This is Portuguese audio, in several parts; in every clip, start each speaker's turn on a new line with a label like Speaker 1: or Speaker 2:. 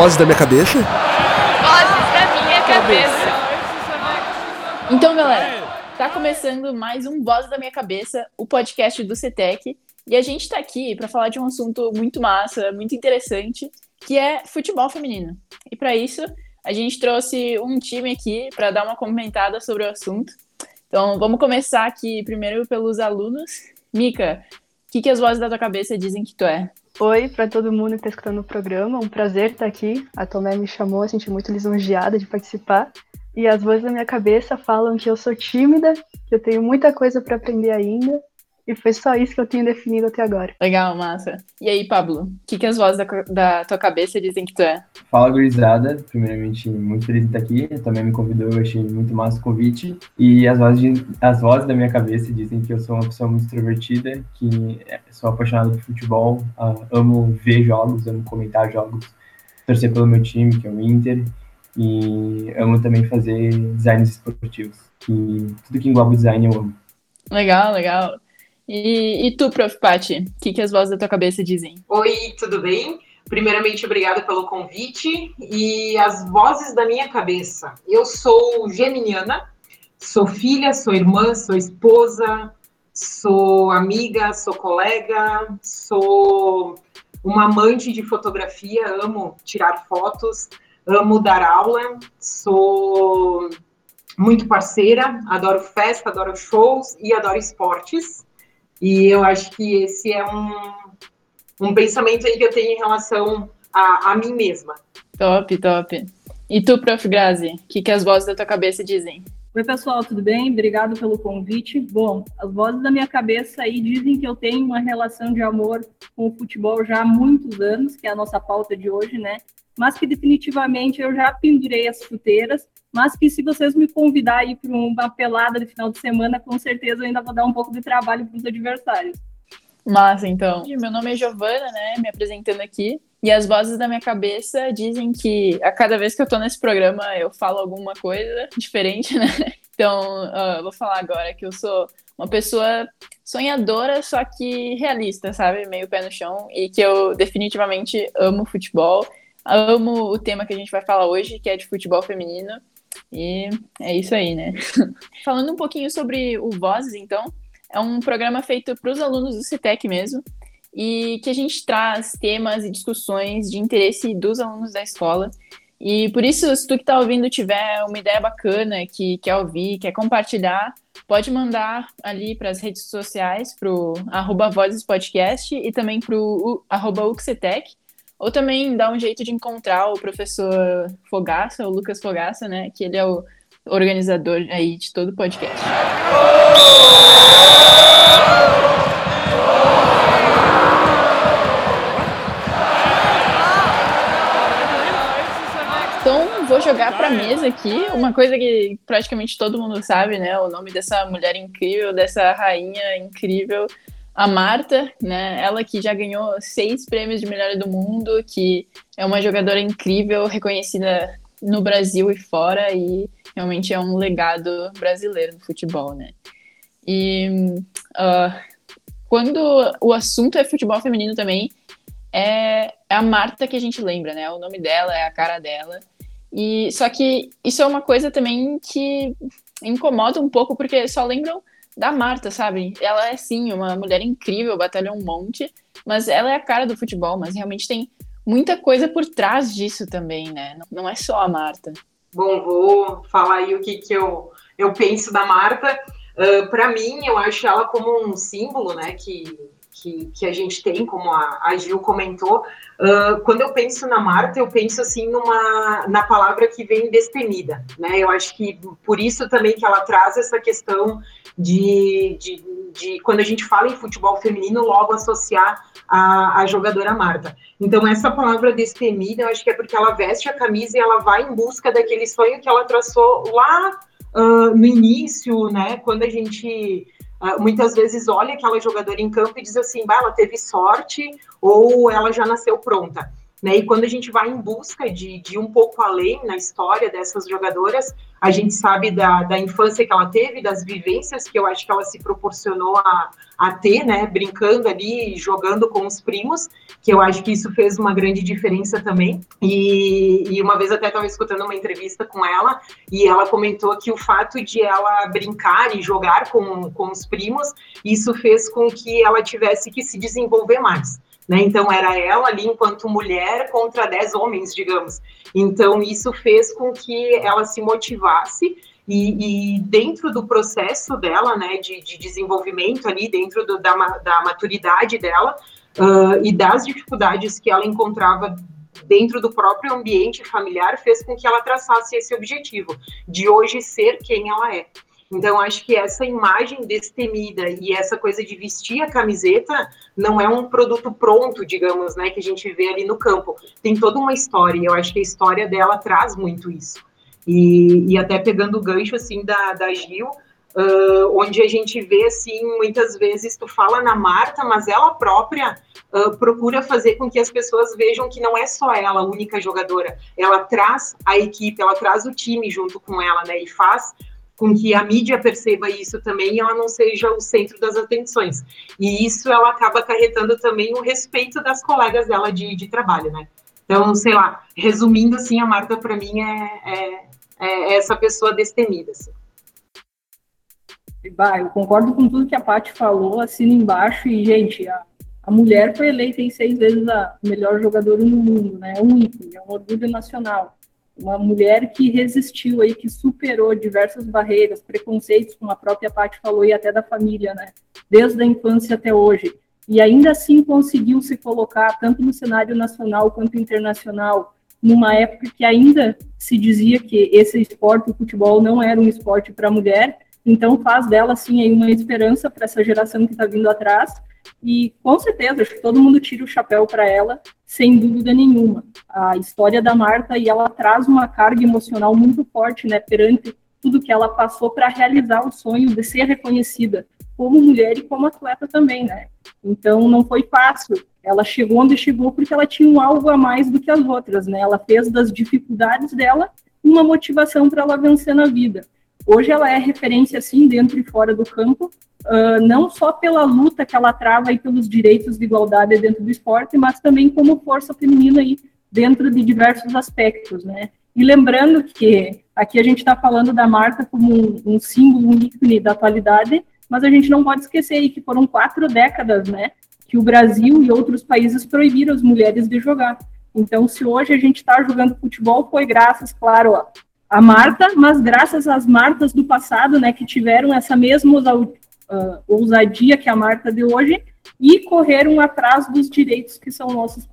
Speaker 1: vozes da minha cabeça?
Speaker 2: Vozes da minha cabeça.
Speaker 3: Então, galera, tá começando mais um Voz da Minha Cabeça, o podcast do CETEC. E a gente tá aqui para falar de um assunto muito massa, muito interessante, que é futebol feminino. E para isso, a gente trouxe um time aqui para dar uma comentada sobre o assunto. Então, vamos começar aqui primeiro pelos alunos. Mica, o que, que as vozes da tua cabeça dizem que tu é?
Speaker 4: Oi para todo mundo que está escutando o programa, um prazer estar aqui. A Tomé me chamou, a gente é muito lisonjeada de participar. E as vozes da minha cabeça falam que eu sou tímida, que eu tenho muita coisa para aprender ainda e foi só isso que eu tinha definido até agora.
Speaker 3: Legal, massa. E aí, Pablo, o que, que as vozes da, da, tua cabeça dizem que tu é?
Speaker 5: Fala, gurizada. Primeiramente, muito feliz de estar aqui. Também me convidou, eu achei muito massa o convite. E as vozes, de, as vozes da minha cabeça dizem que eu sou uma pessoa muito extrovertida, que sou apaixonado por futebol, uh, amo ver jogos, amo comentar jogos, torcer pelo meu time, que é o Inter. E amo também fazer designs esportivos, que tudo que engloba design eu amo.
Speaker 3: Legal, legal. E, e tu, Prof. Pati, o que, que as vozes da tua cabeça dizem?
Speaker 6: Oi, tudo bem? Primeiramente, obrigada pelo convite. E as vozes da minha cabeça. Eu sou geminiana, sou filha, sou irmã, sou esposa, sou amiga, sou colega, sou uma amante de fotografia, amo tirar fotos, amo dar aula, sou muito parceira, adoro festa, adoro shows e adoro esportes. E eu acho que esse é um, um pensamento aí que eu tenho em relação a, a mim mesma.
Speaker 3: Top, top. E tu, Prof. Grazi, o que, que as vozes da tua cabeça dizem?
Speaker 7: Oi, pessoal, tudo bem? Obrigado pelo convite. Bom, as vozes da minha cabeça aí dizem que eu tenho uma relação de amor com o futebol já há muitos anos, que é a nossa pauta de hoje, né? Mas que definitivamente eu já pendurei as chuteiras mas que se vocês me convidarem para uma pelada de final de semana, com certeza eu ainda vou dar um pouco de trabalho para os adversários.
Speaker 3: Massa, então. Meu nome é Giovana, né? Me apresentando aqui. E as vozes da minha cabeça dizem que a cada vez que eu tô nesse programa eu falo alguma coisa diferente, né? Então, uh, vou falar agora que eu sou uma pessoa sonhadora, só que realista, sabe? Meio pé no chão. E que eu definitivamente amo futebol. Amo o tema que a gente vai falar hoje, que é de futebol feminino. E é isso aí, né? Falando um pouquinho sobre o Vozes, então, é um programa feito para os alunos do CITEC mesmo, e que a gente traz temas e discussões de interesse dos alunos da escola. E por isso, se tu que está ouvindo tiver uma ideia bacana, que quer ouvir, quer compartilhar, pode mandar ali para as redes sociais, para o arroba Vozes Podcast e também para o arroba Uxetec, ou também dá um jeito de encontrar o professor Fogaça, o Lucas Fogaça, né? Que ele é o organizador aí de todo o podcast. Então, vou jogar para mesa aqui uma coisa que praticamente todo mundo sabe, né? O nome dessa mulher incrível, dessa rainha incrível, a Marta, né? Ela que já ganhou seis prêmios de melhor do mundo, que é uma jogadora incrível, reconhecida no Brasil e fora, e realmente é um legado brasileiro no futebol, né? E uh, quando o assunto é futebol feminino também, é, é a Marta que a gente lembra, né? O nome dela é a cara dela. E só que isso é uma coisa também que incomoda um pouco, porque só lembram da Marta, sabe? Ela é sim uma mulher incrível, batalha um monte, mas ela é a cara do futebol, mas realmente tem muita coisa por trás disso também, né? Não, é só a Marta.
Speaker 6: Bom, vou falar aí o que, que eu, eu penso da Marta. Uh, Para mim, eu acho ela como um símbolo, né? Que que, que a gente tem, como a, a Gil comentou, uh, quando eu penso na Marta, eu penso assim numa na palavra que vem destemida, né? Eu acho que por isso também que ela traz essa questão de, de, de quando a gente fala em futebol feminino, logo associar a, a jogadora Marta. Então, essa palavra destemida, eu acho que é porque ela veste a camisa e ela vai em busca daquele sonho que ela traçou lá uh, no início, né? Quando a gente muitas vezes olha aquela jogadora em campo e diz assim, bah, ela teve sorte ou ela já nasceu pronta. Né? E quando a gente vai em busca de, de um pouco além na história dessas jogadoras, a gente sabe da, da infância que ela teve, das vivências que eu acho que ela se proporcionou a, a ter, né? Brincando ali, jogando com os primos, que eu acho que isso fez uma grande diferença também. E, e uma vez até estava escutando uma entrevista com ela, e ela comentou que o fato de ela brincar e jogar com, com os primos, isso fez com que ela tivesse que se desenvolver mais. Né? Então, era ela ali enquanto mulher contra dez homens, digamos. Então, isso fez com que ela se motivasse e, e dentro do processo dela, né, de, de desenvolvimento ali, dentro do, da, da maturidade dela uh, e das dificuldades que ela encontrava dentro do próprio ambiente familiar, fez com que ela traçasse esse objetivo de hoje ser quem ela é. Então, acho que essa imagem destemida e essa coisa de vestir a camiseta não é um produto pronto, digamos, né, que a gente vê ali no campo. Tem toda uma história, e eu acho que a história dela traz muito isso. E, e até pegando o gancho, assim, da, da Gil, uh, onde a gente vê, assim, muitas vezes tu fala na Marta, mas ela própria uh, procura fazer com que as pessoas vejam que não é só ela a única jogadora. Ela traz a equipe, ela traz o time junto com ela, né, e faz com que a mídia perceba isso também e ela não seja o centro das atenções. E isso ela acaba acarretando também o respeito das colegas dela de, de trabalho, né? Então, sei lá, resumindo assim, a Marta para mim é, é, é, essa pessoa destemida. Assim.
Speaker 7: Bah, eu concordo com tudo que a Paty falou, assino embaixo e, gente, a, a mulher foi eleita em seis vezes a melhor jogadora no mundo, né? É um ícone, é um orgulho nacional uma mulher que resistiu aí, que superou diversas barreiras, preconceitos, como a própria Paty falou, e até da família, né? Desde a infância até hoje. E ainda assim conseguiu se colocar tanto no cenário nacional quanto internacional, numa época que ainda se dizia que esse esporte, o futebol, não era um esporte para mulher. Então faz dela, assim, aí uma esperança para essa geração que está vindo atrás e com certeza, acho que todo mundo tira o chapéu para ela, sem dúvida nenhuma. A história da Marta e ela traz uma carga emocional muito forte, né, perante tudo que ela passou para realizar o sonho de ser reconhecida como mulher e como atleta também, né? Então não foi fácil. Ela chegou onde chegou porque ela tinha um algo a mais do que as outras, né? Ela fez das dificuldades dela uma motivação para ela vencer na vida. Hoje ela é referência assim dentro e fora do campo, uh, não só pela luta que ela trava aí pelos direitos de igualdade dentro do esporte, mas também como força feminina aí dentro de diversos aspectos, né? E lembrando que aqui a gente está falando da Marta como um, um, símbolo, um ícone da atualidade, mas a gente não pode esquecer aí que foram quatro décadas, né, que o Brasil e outros países proibiram as mulheres de jogar. Então, se hoje a gente está jogando futebol, foi graças, claro, a Marta, mas graças às Martas do passado, né, que tiveram essa mesma uh, ousadia que a Marta de hoje e correram atrás dos direitos que são nossos.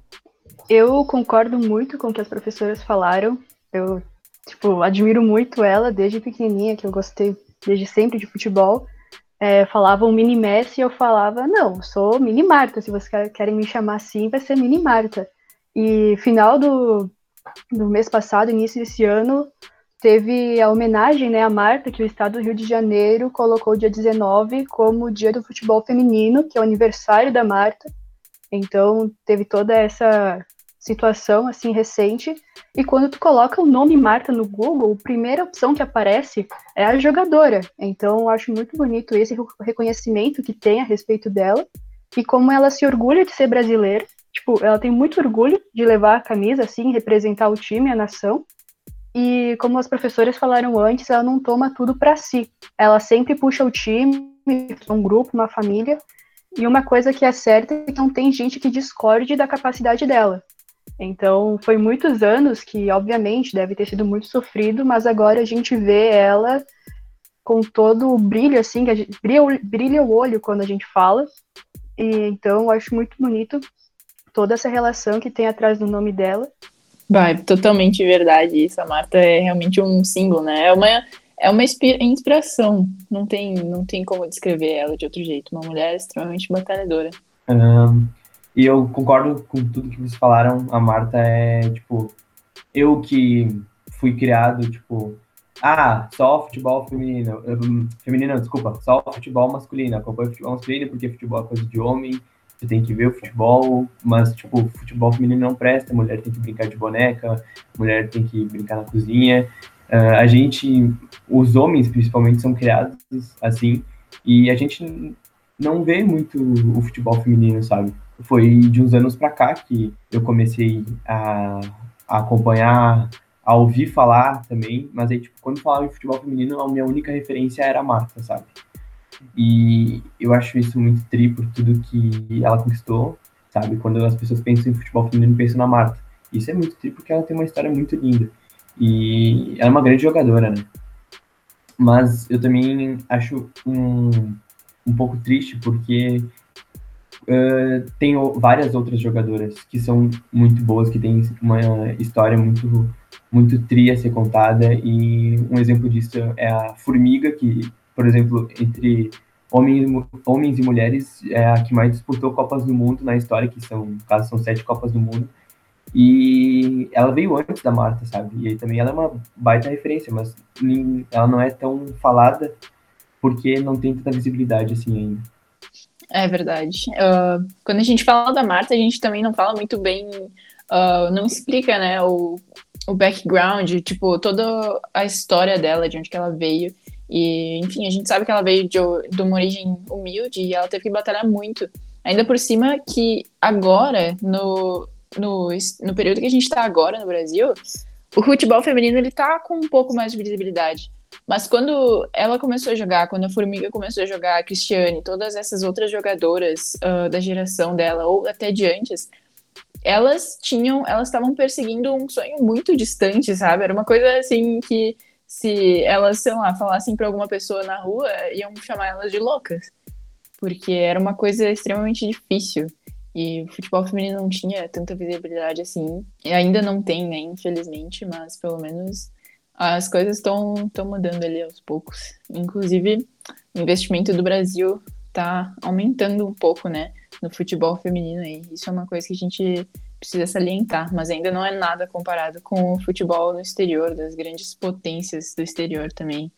Speaker 4: Eu concordo muito com o que as professoras falaram. Eu, tipo, admiro muito ela desde pequenininha, que eu gostei desde sempre de futebol. É, falavam mini Messi e eu falava, não, sou mini Marta, se vocês querem me chamar assim, vai ser mini Marta. E final do, do mês passado, início desse ano, teve a homenagem né, à Marta, que o Estado do Rio de Janeiro colocou dia 19 como Dia do Futebol Feminino, que é o aniversário da Marta. Então, teve toda essa situação assim recente. E quando tu coloca o nome Marta no Google, a primeira opção que aparece é a jogadora. Então, eu acho muito bonito esse reconhecimento que tem a respeito dela e como ela se orgulha de ser brasileira. Tipo, ela tem muito orgulho de levar a camisa assim, representar o time, a nação. E como as professoras falaram antes, ela não toma tudo para si. Ela sempre puxa o time, um grupo, uma família. E uma coisa que é certa é que não tem gente que discorde da capacidade dela. Então, foi muitos anos que, obviamente, deve ter sido muito sofrido, mas agora a gente vê ela com todo o brilho, assim, que gente, brilha, brilha o olho quando a gente fala. E, então, eu acho muito bonito toda essa relação que tem atrás do nome dela.
Speaker 3: Vai, totalmente verdade isso. A Marta é realmente um símbolo, né? É uma, é uma inspiração. Não tem, não tem como descrever ela de outro jeito. Uma mulher extremamente batalhadora.
Speaker 5: Um, e eu concordo com tudo que vocês falaram. A Marta é, tipo, eu que fui criado, tipo, ah, só futebol feminino. Feminino, desculpa, só futebol masculino. Acompanho futebol masculino porque futebol é coisa de homem você tem que ver o futebol, mas, tipo, futebol feminino não presta, mulher tem que brincar de boneca, mulher tem que brincar na cozinha. Uh, a gente, os homens principalmente, são criados assim, e a gente não vê muito o futebol feminino, sabe? Foi de uns anos para cá que eu comecei a, a, acompanhar, a ouvir falar também, mas aí, tipo, quando falava em futebol feminino, a minha única referência era a Marta, sabe? E eu acho isso muito tri por tudo que ela conquistou, sabe? Quando as pessoas pensam em futebol feminino, pensam na Marta. Isso é muito tri porque ela tem uma história muito linda. E ela é uma grande jogadora, né? Mas eu também acho um, um pouco triste porque uh, tem várias outras jogadoras que são muito boas, que têm uma história muito muito tri a ser contada e um exemplo disso é a Formiga, que por exemplo, entre homens, homens e mulheres, é a que mais disputou Copas do Mundo na história, que são, no caso, são sete Copas do Mundo. E ela veio antes da Marta, sabe? E aí também ela é uma baita referência, mas ela não é tão falada porque não tem tanta visibilidade assim ainda.
Speaker 3: É verdade. Uh, quando a gente fala da Marta, a gente também não fala muito bem, uh, não explica, né, o, o background, tipo, toda a história dela, de onde que ela veio. E, enfim, a gente sabe que ela veio de, de uma origem humilde e ela teve que batalhar muito. Ainda por cima que agora, no, no, no período que a gente está agora no Brasil, o futebol feminino ele tá com um pouco mais de visibilidade. Mas quando ela começou a jogar, quando a Formiga começou a jogar, a Cristiane, todas essas outras jogadoras uh, da geração dela, ou até de antes, elas tinham, elas estavam perseguindo um sonho muito distante, sabe? Era uma coisa assim que se elas, sei lá, falassem para alguma pessoa na rua, iam chamar elas de loucas. Porque era uma coisa extremamente difícil. E o futebol feminino não tinha tanta visibilidade assim. E ainda não tem, né, infelizmente, mas pelo menos as coisas estão mudando ali aos poucos. Inclusive, o investimento do Brasil está aumentando um pouco, né, no futebol feminino. E isso é uma coisa que a gente precisa salientar, mas ainda não é nada comparado com o futebol no exterior, das grandes potências do exterior também.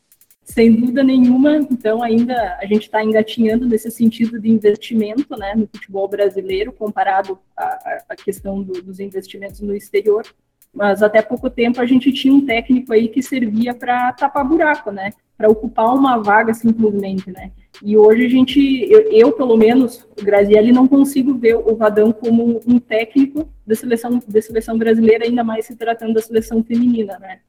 Speaker 7: Sem dúvida nenhuma, então ainda a gente está engatinhando nesse sentido de investimento né, no futebol brasileiro, comparado à, à questão do, dos investimentos no exterior. Mas até pouco tempo a gente tinha um técnico aí que servia para tapar buraco, né? Para ocupar uma vaga simplesmente, né? E hoje a gente, eu, eu, pelo menos, Grazielli, não consigo ver o Vadão como um técnico da seleção, da seleção brasileira, ainda mais se tratando da seleção feminina, né?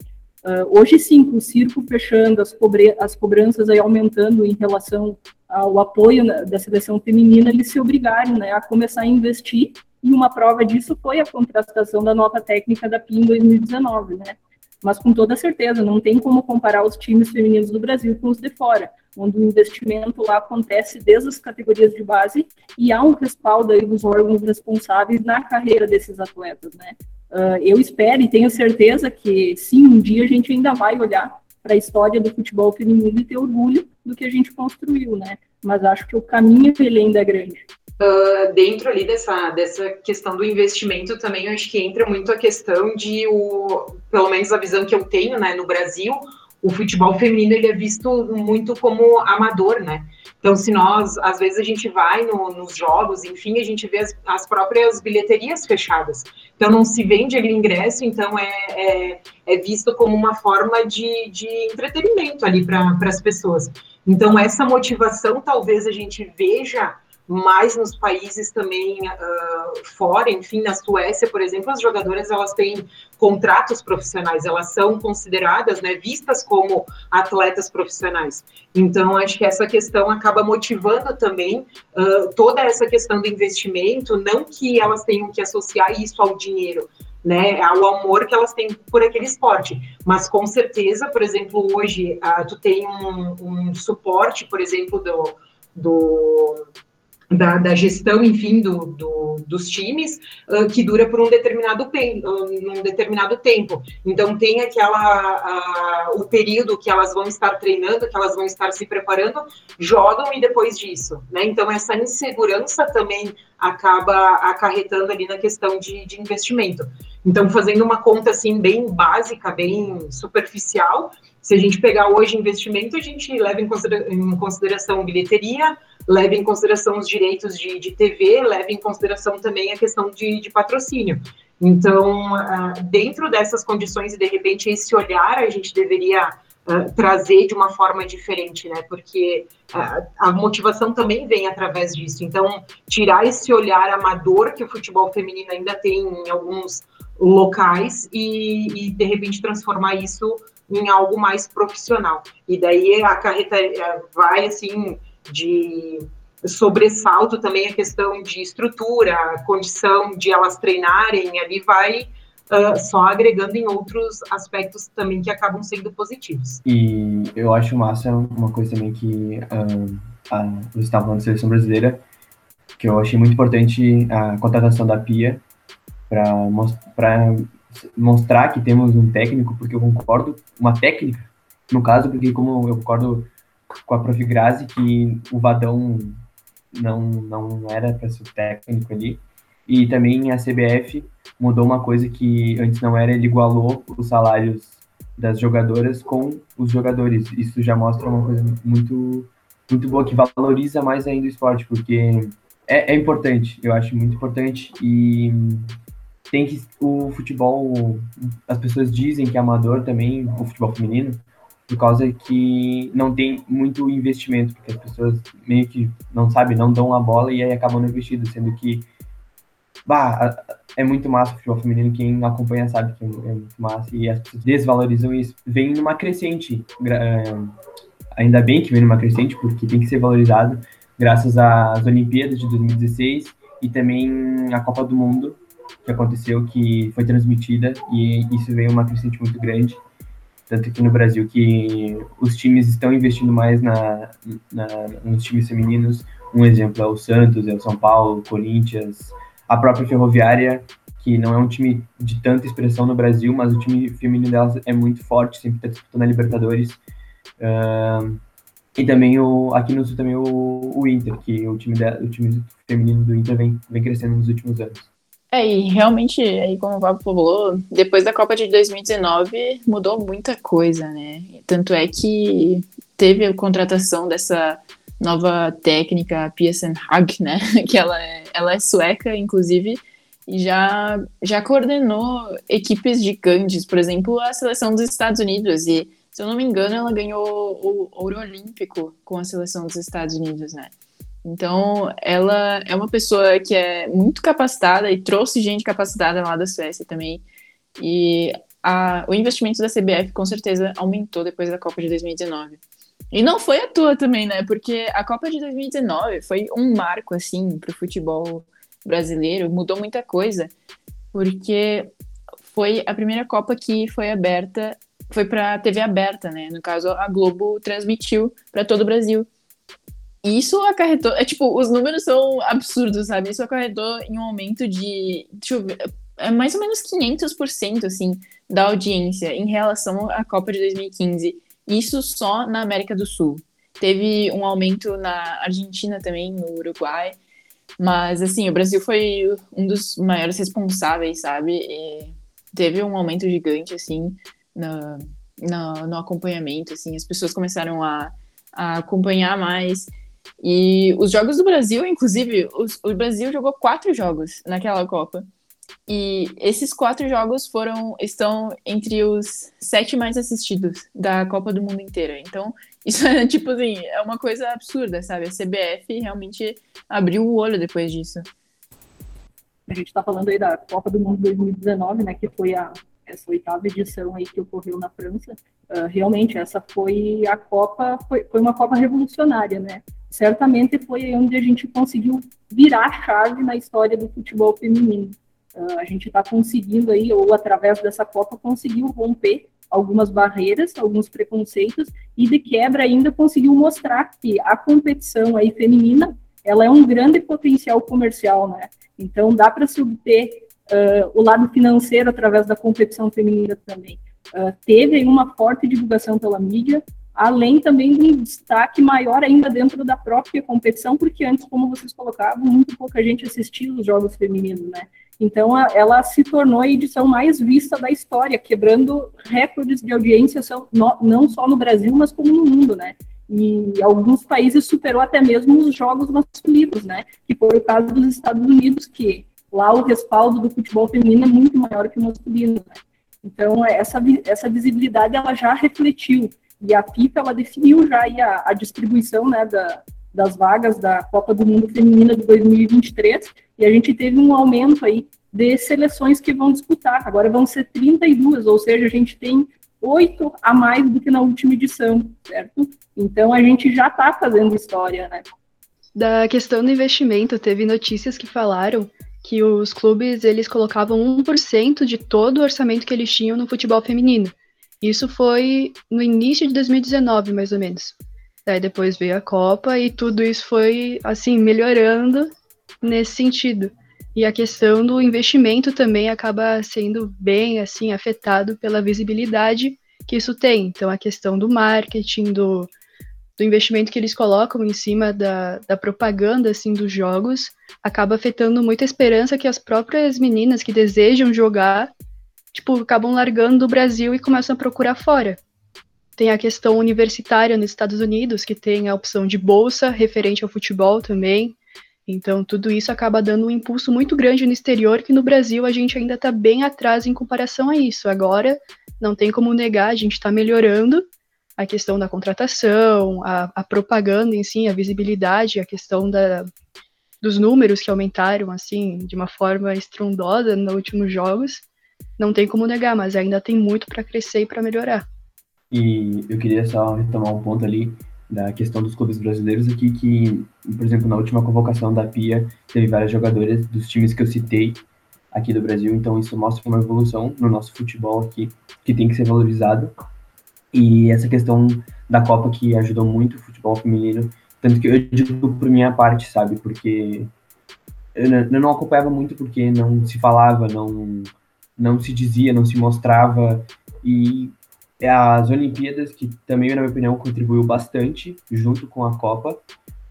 Speaker 7: Uh, hoje sim, com o circo fechando, as, cobre as cobranças aí aumentando em relação ao apoio da seleção feminina, eles se obrigaram né, a começar a investir, e uma prova disso foi a contratação da nota técnica da PIN em 2019, né? Mas com toda certeza, não tem como comparar os times femininos do Brasil com os de fora onde o investimento lá acontece desde as categorias de base e há um respaldo aí dos órgãos responsáveis na carreira desses atletas, né? Uh, eu espero e tenho certeza que sim, um dia a gente ainda vai olhar para a história do futebol feminino e ter orgulho do que a gente construiu, né? Mas acho que o caminho ele ainda é grande.
Speaker 6: Uh, dentro ali dessa, dessa questão do investimento também, eu acho que entra muito a questão de, o, pelo menos a visão que eu tenho né, no Brasil, o futebol feminino ele é visto muito como amador, né? Então, se nós, às vezes a gente vai no, nos jogos, enfim, a gente vê as, as, próprias bilheterias fechadas. Então, não se vende ali ingresso, então é, é, é visto como uma forma de, de entretenimento ali para as pessoas. Então, essa motivação talvez a gente veja mais nos países também uh, fora, enfim, na Suécia, por exemplo, as jogadoras elas têm contratos profissionais, elas são consideradas, né, vistas como atletas profissionais. Então, acho que essa questão acaba motivando também uh, toda essa questão do investimento, não que elas tenham que associar isso ao dinheiro, né, ao amor que elas têm por aquele esporte. Mas com certeza, por exemplo, hoje uh, tu tem um, um suporte, por exemplo, do, do da, da, gestão, enfim, do, do, dos times, uh, que dura por um determinado, uh, um determinado tempo. Então, tem aquela, o período que elas vão estar treinando, que elas vão estar se preparando, jogam e depois disso, né? Então, essa insegurança também acaba acarretando ali na questão de, de investimento. Então, fazendo uma conta, assim, bem básica, bem superficial, se a gente pegar hoje investimento, a gente leva em consideração bilheteria, leva em consideração os direitos de, de TV, leva em consideração também a questão de, de patrocínio. Então, uh, dentro dessas condições, e de repente esse olhar a gente deveria uh, trazer de uma forma diferente, né? Porque uh, a motivação também vem através disso. Então, tirar esse olhar amador que o futebol feminino ainda tem em alguns locais e, e de repente transformar isso em algo mais profissional. E daí a carreta eh, vai assim de sobressalto também a questão de estrutura, a condição de elas treinarem, ali vai uh, só agregando em outros aspectos também que acabam sendo positivos.
Speaker 5: E eu acho massa uma coisa também que uh, a, você estava falando da seleção brasileira, que eu achei muito importante a contratação da Pia para mostrar que temos um técnico, porque eu concordo, uma técnica, no caso, porque como eu concordo com a Prof. Grazi, que o Vadão não, não era para ser técnico ali. E também a CBF mudou uma coisa que antes não era, ele igualou os salários das jogadoras com os jogadores. Isso já mostra uma coisa muito, muito boa, que valoriza mais ainda o esporte, porque é, é importante, eu acho muito importante. E tem que. O futebol, as pessoas dizem que é amador também, o futebol feminino, por causa que não tem muito investimento, porque as pessoas meio que não sabem, não dão a bola e aí acabam não investindo, sendo que bah, é muito massa o futebol feminino, quem acompanha sabe que é muito massa e as pessoas desvalorizam isso. Vem numa crescente, eh, ainda bem que vem numa crescente, porque tem que ser valorizado, graças às Olimpíadas de 2016 e também a Copa do Mundo, que aconteceu, que foi transmitida, e isso veio uma crescente muito grande tanto aqui no Brasil, que os times estão investindo mais na, na, nos times femininos. Um exemplo é o Santos, é o São Paulo, Corinthians, a própria Ferroviária, que não é um time de tanta expressão no Brasil, mas o time feminino delas é muito forte, sempre está disputando a Libertadores. Uh, e também o, aqui no Sul também o, o Inter, que o time, de, o time feminino do Inter vem, vem crescendo nos últimos anos.
Speaker 3: É, e realmente, aí como o Pablo falou, depois da Copa de 2019 mudou muita coisa, né? Tanto é que teve a contratação dessa nova técnica, Pearson Hag, né? Que ela é, ela é sueca, inclusive, e já, já coordenou equipes gigantes, por exemplo, a seleção dos Estados Unidos. E, se eu não me engano, ela ganhou o ouro olímpico com a seleção dos Estados Unidos, né? Então, ela é uma pessoa que é muito capacitada e trouxe gente capacitada lá da Suécia também. E a, o investimento da CBF com certeza aumentou depois da Copa de 2019. E não foi à toa também, né? Porque a Copa de 2019 foi um marco, assim, para o futebol brasileiro, mudou muita coisa, porque foi a primeira Copa que foi aberta, foi para TV aberta, né? No caso, a Globo transmitiu para todo o Brasil. Isso acarretou. É tipo, os números são absurdos, sabe? Isso acarretou em um aumento de. Deixa eu ver. É mais ou menos 500%, assim, da audiência em relação à Copa de 2015. Isso só na América do Sul. Teve um aumento na Argentina também, no Uruguai. Mas, assim, o Brasil foi um dos maiores responsáveis, sabe? E teve um aumento gigante, assim, no, no, no acompanhamento, assim. As pessoas começaram a, a acompanhar mais. E os jogos do Brasil, inclusive, os, o Brasil jogou quatro jogos naquela Copa. E esses quatro jogos foram estão entre os sete mais assistidos da Copa do Mundo inteira. Então, isso é tipo assim, é uma coisa absurda, sabe? A CBF realmente abriu o olho depois disso.
Speaker 7: A gente está falando aí da Copa do Mundo 2019, né? Que foi a essa oitava edição aí que ocorreu na França. Uh, realmente, essa foi a Copa, foi, foi uma Copa revolucionária, né? Certamente foi onde a gente conseguiu virar a chave na história do futebol feminino. Uh, a gente está conseguindo aí, ou através dessa Copa, conseguiu romper algumas barreiras, alguns preconceitos, e de quebra ainda conseguiu mostrar que a competição aí feminina, ela é um grande potencial comercial, né? Então dá para se obter uh, o lado financeiro através da competição feminina também. Uh, teve uma forte divulgação pela mídia, além também de um destaque maior ainda dentro da própria competição, porque antes, como vocês colocavam, muito pouca gente assistia os jogos femininos, né? Então, a, ela se tornou a edição mais vista da história, quebrando recordes de audiência, no, não só no Brasil, mas como no mundo, né? E alguns países superou até mesmo os jogos masculinos, né? Que foi o caso dos Estados Unidos, que lá o respaldo do futebol feminino é muito maior que o masculino. Né? Então, essa, essa visibilidade ela já refletiu. E a FIFA ela definiu já a, a distribuição né, da, das vagas da Copa do Mundo Feminina de 2023. E a gente teve um aumento aí de seleções que vão disputar. Agora vão ser 32, ou seja, a gente tem oito a mais do que na última edição, certo? Então a gente já está fazendo história, né?
Speaker 4: Da questão do investimento, teve notícias que falaram que os clubes eles colocavam 1% de todo o orçamento que eles tinham no futebol feminino. Isso foi no início de 2019, mais ou menos. Daí depois veio a Copa e tudo isso foi assim melhorando nesse sentido. E a questão do investimento também acaba sendo bem assim afetado pela visibilidade que isso tem. Então a questão do marketing, do, do investimento que eles colocam em cima da, da propaganda assim dos jogos, acaba afetando muito a esperança que as próprias meninas que desejam jogar, tipo, acabam largando o Brasil e começam a procurar fora. Tem a questão universitária nos Estados Unidos, que tem a opção de bolsa referente ao futebol também. Então, tudo isso acaba dando um impulso muito grande no exterior, que no Brasil a gente ainda está bem atrás em comparação a isso. Agora, não tem como negar, a gente está melhorando a questão da contratação, a, a, propaganda em si, a visibilidade, a questão da, dos números que aumentaram, assim, de uma forma estrondosa nos últimos jogos. Não tem como negar, mas ainda tem muito para crescer e para melhorar.
Speaker 5: E eu queria só retomar um ponto ali da questão dos clubes brasileiros aqui, que, por exemplo, na última convocação da PIA, teve várias jogadoras dos times que eu citei aqui do Brasil, então isso mostra uma evolução no nosso futebol aqui, que tem que ser valorizado. E essa questão da Copa que ajudou muito o futebol feminino, tanto que eu digo por minha parte, sabe, porque eu não acompanhava muito porque não se falava, não, não se dizia, não se mostrava, e é as Olimpíadas, que também, na minha opinião, contribuiu bastante, junto com a Copa,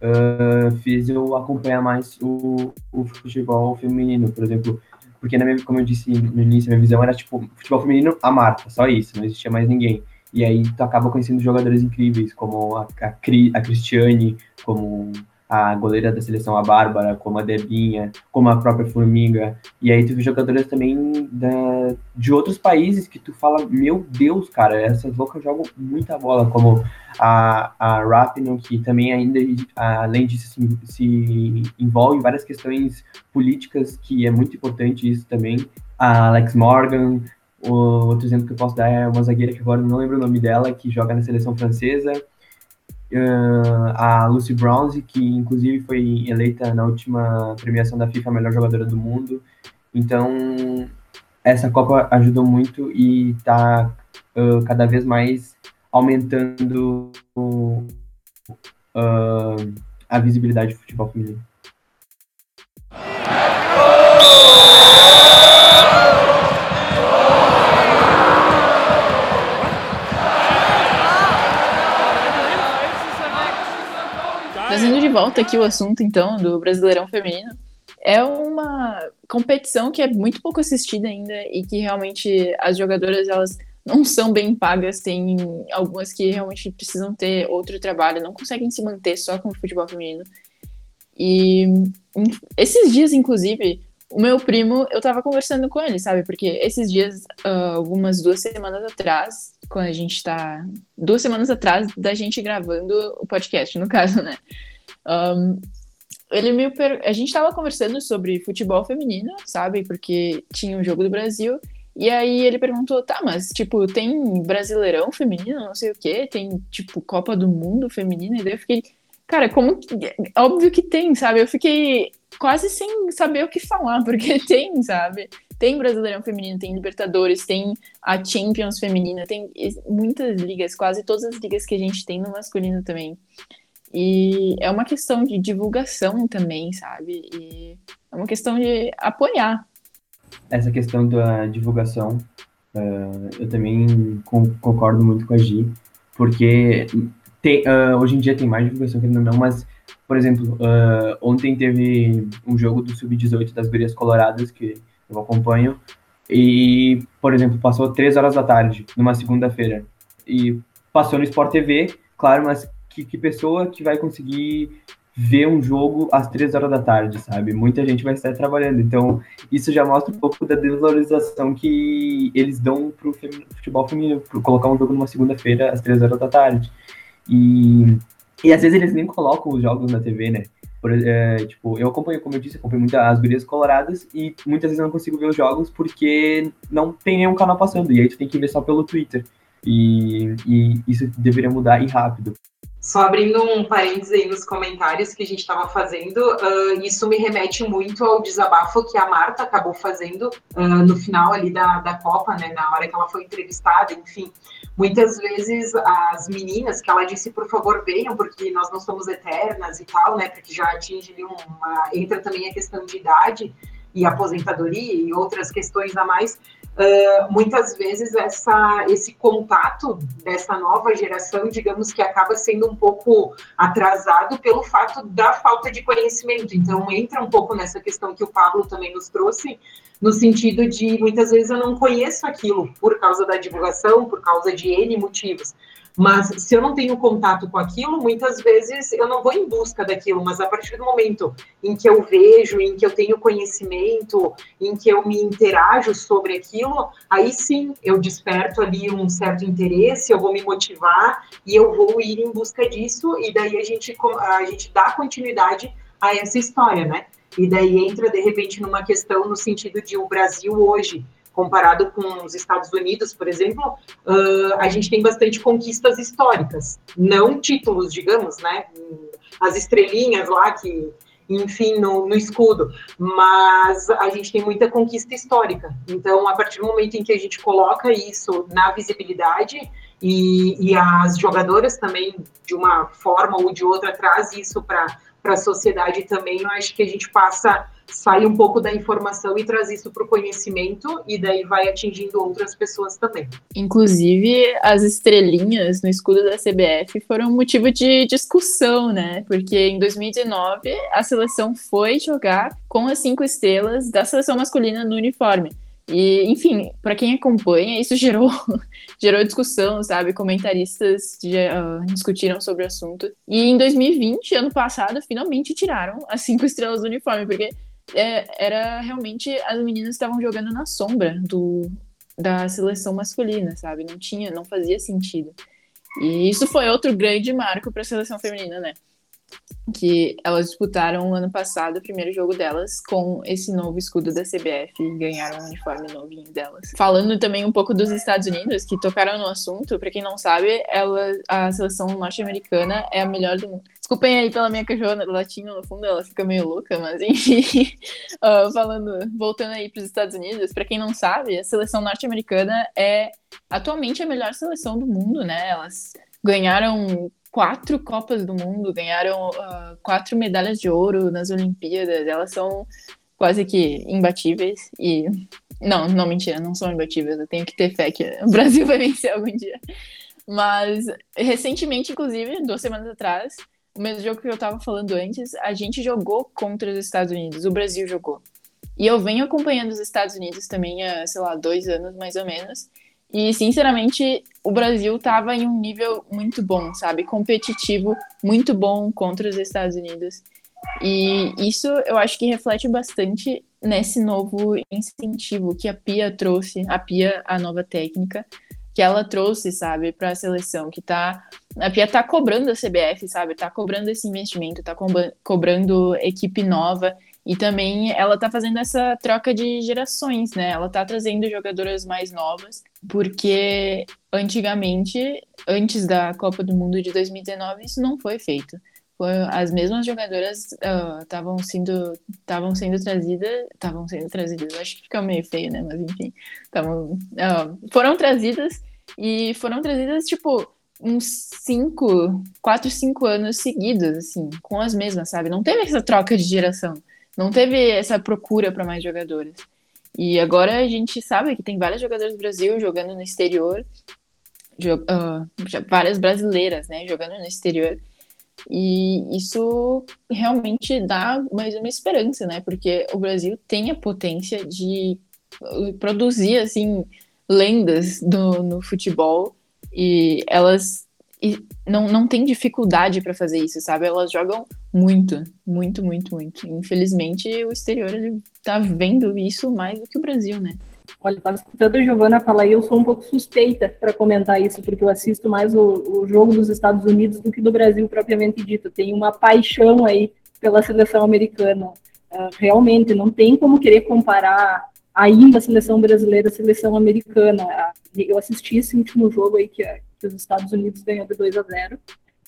Speaker 5: uh, fez eu acompanhar mais o, o futebol feminino, por exemplo, porque, na minha, como eu disse no início, a minha visão era, tipo, futebol feminino, a Marta, só isso, não existia mais ninguém. E aí tu acaba conhecendo jogadores incríveis, como a, a, a Cristiane, como a goleira da seleção, a Bárbara, como a Debinha, como a própria Formiga. E aí tu vê jogadoras também da, de outros países que tu fala, meu Deus, cara, essas loucas jogam muita bola, como a, a Rapino, que também ainda, além disso, se, se envolve em várias questões políticas, que é muito importante isso também. A Alex Morgan, o outro exemplo que eu posso dar é uma zagueira que agora não lembro o nome dela, que joga na seleção francesa, uh, a Lucy Bronze, que inclusive foi eleita na última premiação da FIFA a melhor jogadora do mundo. Então, essa Copa ajudou muito e está uh, cada vez mais aumentando uh, a visibilidade do futebol feminino.
Speaker 3: De volta aqui o assunto, então, do Brasileirão Feminino, é uma competição que é muito pouco assistida ainda e que realmente as jogadoras, elas não são bem pagas, tem algumas que realmente precisam ter outro trabalho, não conseguem se manter só com o futebol feminino. E esses dias, inclusive, o meu primo, eu tava conversando com ele, sabe? Porque esses dias, uh, algumas duas semanas atrás, quando a gente tá. Duas semanas atrás da gente gravando o podcast, no caso, né? Um, ele me per... A gente tava conversando sobre futebol feminino, sabe? Porque tinha um jogo do Brasil. E aí ele perguntou, tá, mas tipo, tem brasileirão feminino, não sei o quê, tem tipo Copa do Mundo feminina, e daí eu fiquei, cara, como que... óbvio que tem, sabe? Eu fiquei quase sem saber o que falar, porque tem, sabe? Tem Brasileirão Feminino, tem Libertadores, tem a Champions Feminina, tem muitas ligas, quase todas as ligas que a gente tem no masculino também. E é uma questão de divulgação também, sabe? E é uma questão de apoiar.
Speaker 5: Essa questão da divulgação, uh, eu também concordo muito com a Gi, porque tem, uh, hoje em dia tem mais divulgação que não, mas por exemplo, uh, ontem teve um jogo do Sub-18 das Gurias Coloradas, que eu acompanho, e, por exemplo, passou três horas da tarde, numa segunda-feira. E passou no Sport TV, claro, mas que, que pessoa que vai conseguir ver um jogo às três horas da tarde, sabe? Muita gente vai estar trabalhando. Então, isso já mostra um pouco da desvalorização que eles dão pro futebol feminino, por colocar um jogo numa segunda-feira às três horas da tarde. E, e às vezes eles nem colocam os jogos na TV, né? Por, é, tipo, eu acompanho, como eu disse, acompanho muito as gurias coloradas e muitas vezes eu não consigo ver os jogos porque não tem nenhum canal passando. E aí tu tem que ver só pelo Twitter. E, e isso deveria mudar e rápido.
Speaker 6: Só abrindo um parênteses aí nos comentários que a gente estava fazendo, uh, isso me remete muito ao desabafo que a Marta acabou fazendo uh, no final ali da, da Copa, né, na hora que ela foi entrevistada, enfim. Muitas vezes as meninas que ela disse, por favor, venham, porque nós não somos eternas e tal, né, porque já atinge ali uma... entra também a questão de idade e aposentadoria e outras questões a mais, Uh, muitas vezes essa, esse contato dessa nova geração, digamos que acaba sendo um pouco atrasado pelo fato da falta de conhecimento. Então, entra um pouco nessa questão que o Pablo também nos trouxe, no sentido de muitas vezes eu não conheço aquilo por causa da divulgação, por causa de N motivos. Mas se eu não tenho contato com aquilo, muitas vezes eu não vou em busca daquilo, mas a partir do momento em que eu vejo, em que eu tenho conhecimento, em que eu me interajo sobre aquilo, aí sim eu desperto ali um certo interesse, eu vou me motivar e eu vou ir em busca disso, e daí a gente, a gente dá continuidade a essa história, né? E daí entra, de repente, numa questão no sentido de o Brasil hoje comparado com os Estados Unidos, por exemplo, uh, a gente tem bastante conquistas históricas, não títulos, digamos, né? As estrelinhas lá que, enfim, no, no, escudo, mas a gente tem muita conquista histórica. Então, a partir do momento em que a gente coloca isso na visibilidade e, e as jogadoras também, de uma forma ou de outra, traz isso para a sociedade também, eu acho que a gente passa sai um pouco da informação e traz isso para o conhecimento e daí vai atingindo outras pessoas também.
Speaker 3: Inclusive, as estrelinhas no escudo da CBF foram motivo de discussão, né? Porque em 2019 a seleção foi jogar com as cinco estrelas da seleção masculina no uniforme. E, enfim, para quem acompanha, isso gerou, gerou discussão, sabe? Comentaristas uh, discutiram sobre o assunto. E em 2020, ano passado, finalmente tiraram as cinco estrelas do uniforme, porque é, era realmente as meninas estavam jogando na sombra do, da seleção masculina, sabe? Não tinha, não fazia sentido. E isso foi outro grande marco para a seleção feminina, né? Que elas disputaram ano passado o primeiro jogo delas com esse novo escudo da CBF e ganharam o uniforme novinho delas. Falando também um pouco dos Estados Unidos, que tocaram no assunto, para quem não sabe, ela, a seleção norte-americana é a melhor do mundo. Desculpem aí pela minha cachorra latinha no fundo, ela fica meio louca, mas enfim. uh, falando, voltando aí para os Estados Unidos, para quem não sabe, a seleção norte-americana é atualmente a melhor seleção do mundo, né? Elas ganharam quatro Copas do Mundo, ganharam uh, quatro medalhas de ouro nas Olimpíadas. Elas são quase que imbatíveis. E. Não, não, mentira, não são imbatíveis. Eu tenho que ter fé que o Brasil vai vencer algum dia. Mas, recentemente, inclusive, duas semanas atrás, o mesmo jogo que eu estava falando antes, a gente jogou contra os Estados Unidos. O Brasil jogou. E eu venho acompanhando os Estados Unidos também há, sei lá, dois anos mais ou menos. E, sinceramente, o Brasil estava em um nível muito bom, sabe? Competitivo, muito bom contra os Estados Unidos. E isso eu acho que reflete bastante nesse novo incentivo que a Pia trouxe, a Pia, a nova técnica, que ela trouxe, sabe, para a seleção, que tá. A Pia tá cobrando a CBF, sabe? Tá cobrando esse investimento, tá cobrando equipe nova. E também ela tá fazendo essa troca de gerações, né? Ela tá trazendo jogadoras mais novas, porque antigamente, antes da Copa do Mundo de 2019, isso não foi feito. As mesmas jogadoras estavam uh, sendo estavam sendo trazidas, estavam sendo trazidas, acho que fica meio feio, né? Mas enfim, tavam, uh, foram trazidas e foram trazidas tipo uns cinco, quatro, cinco anos seguidos, assim, com as mesmas, sabe? Não teve essa troca de geração. Não teve essa procura para mais jogadores. E agora a gente sabe que tem várias jogadoras do Brasil jogando no exterior, uh, várias brasileiras, né, jogando no exterior. E isso realmente dá mais uma esperança, né? Porque o Brasil tem a potência de uh, produzir assim lendas do, no futebol e elas e não, não tem dificuldade para fazer isso, sabe? Elas jogam muito, muito, muito, muito. Infelizmente, o exterior ele tá vendo isso mais do que o Brasil, né?
Speaker 7: Olha, estava escutando a Giovana falar e eu sou um pouco suspeita para comentar isso, porque eu assisto mais o, o, jogo dos Estados Unidos do que do Brasil propriamente dito. Tenho uma paixão aí pela seleção americana. Uh, realmente, não tem como querer comparar ainda a seleção brasileira à seleção americana. Uh, eu assisti esse último jogo aí que, que os Estados Unidos ganhou de 2 a 0. Uh,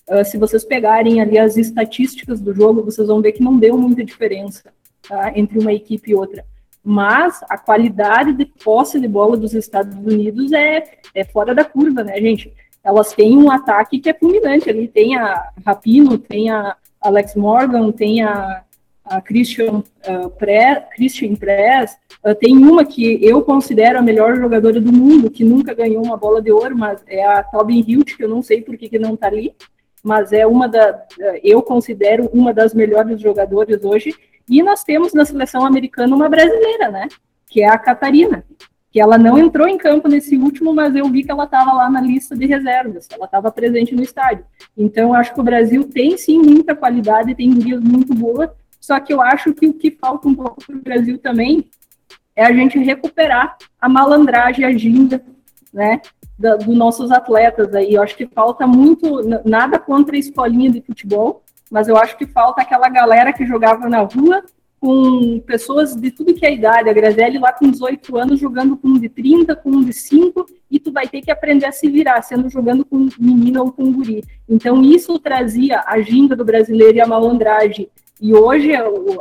Speaker 7: ah, se vocês pegarem ali as estatísticas do jogo, vocês vão ver que não deu muita diferença tá, entre uma equipe e outra mas a qualidade de posse de bola dos Estados Unidos é, é fora da curva, né, gente? Elas têm um ataque que é fulminante ali, tem a Rapino, tem a Alex Morgan, tem a, a Christian, uh, Christian Press, uh, tem uma que eu considero a melhor jogadora do mundo, que nunca ganhou uma bola de ouro, mas é a Tobin Hilt, que eu não sei por que, que não está ali, mas é uma da, uh, eu considero uma das melhores jogadoras hoje, e nós temos na seleção americana uma brasileira, né? Que é a Catarina, que ela não entrou em campo nesse último, mas eu vi que ela estava lá na lista de reservas, ela estava presente no estádio. Então, acho que o Brasil tem sim muita qualidade, tem gurias muito boas, só que eu acho que o que falta um pouco para o Brasil também é a gente recuperar a malandragem, a ginga, né, dos do nossos atletas aí. Eu acho que falta muito, nada contra a escolinha de futebol, mas eu acho que falta aquela galera que jogava na rua com pessoas de tudo que é idade. A Grazelli lá com 18 anos jogando com um de 30, com um de 5, e tu vai ter que aprender a se virar, sendo jogando com menina ou com guri. Então isso trazia a ginga do brasileiro e a malandragem e hoje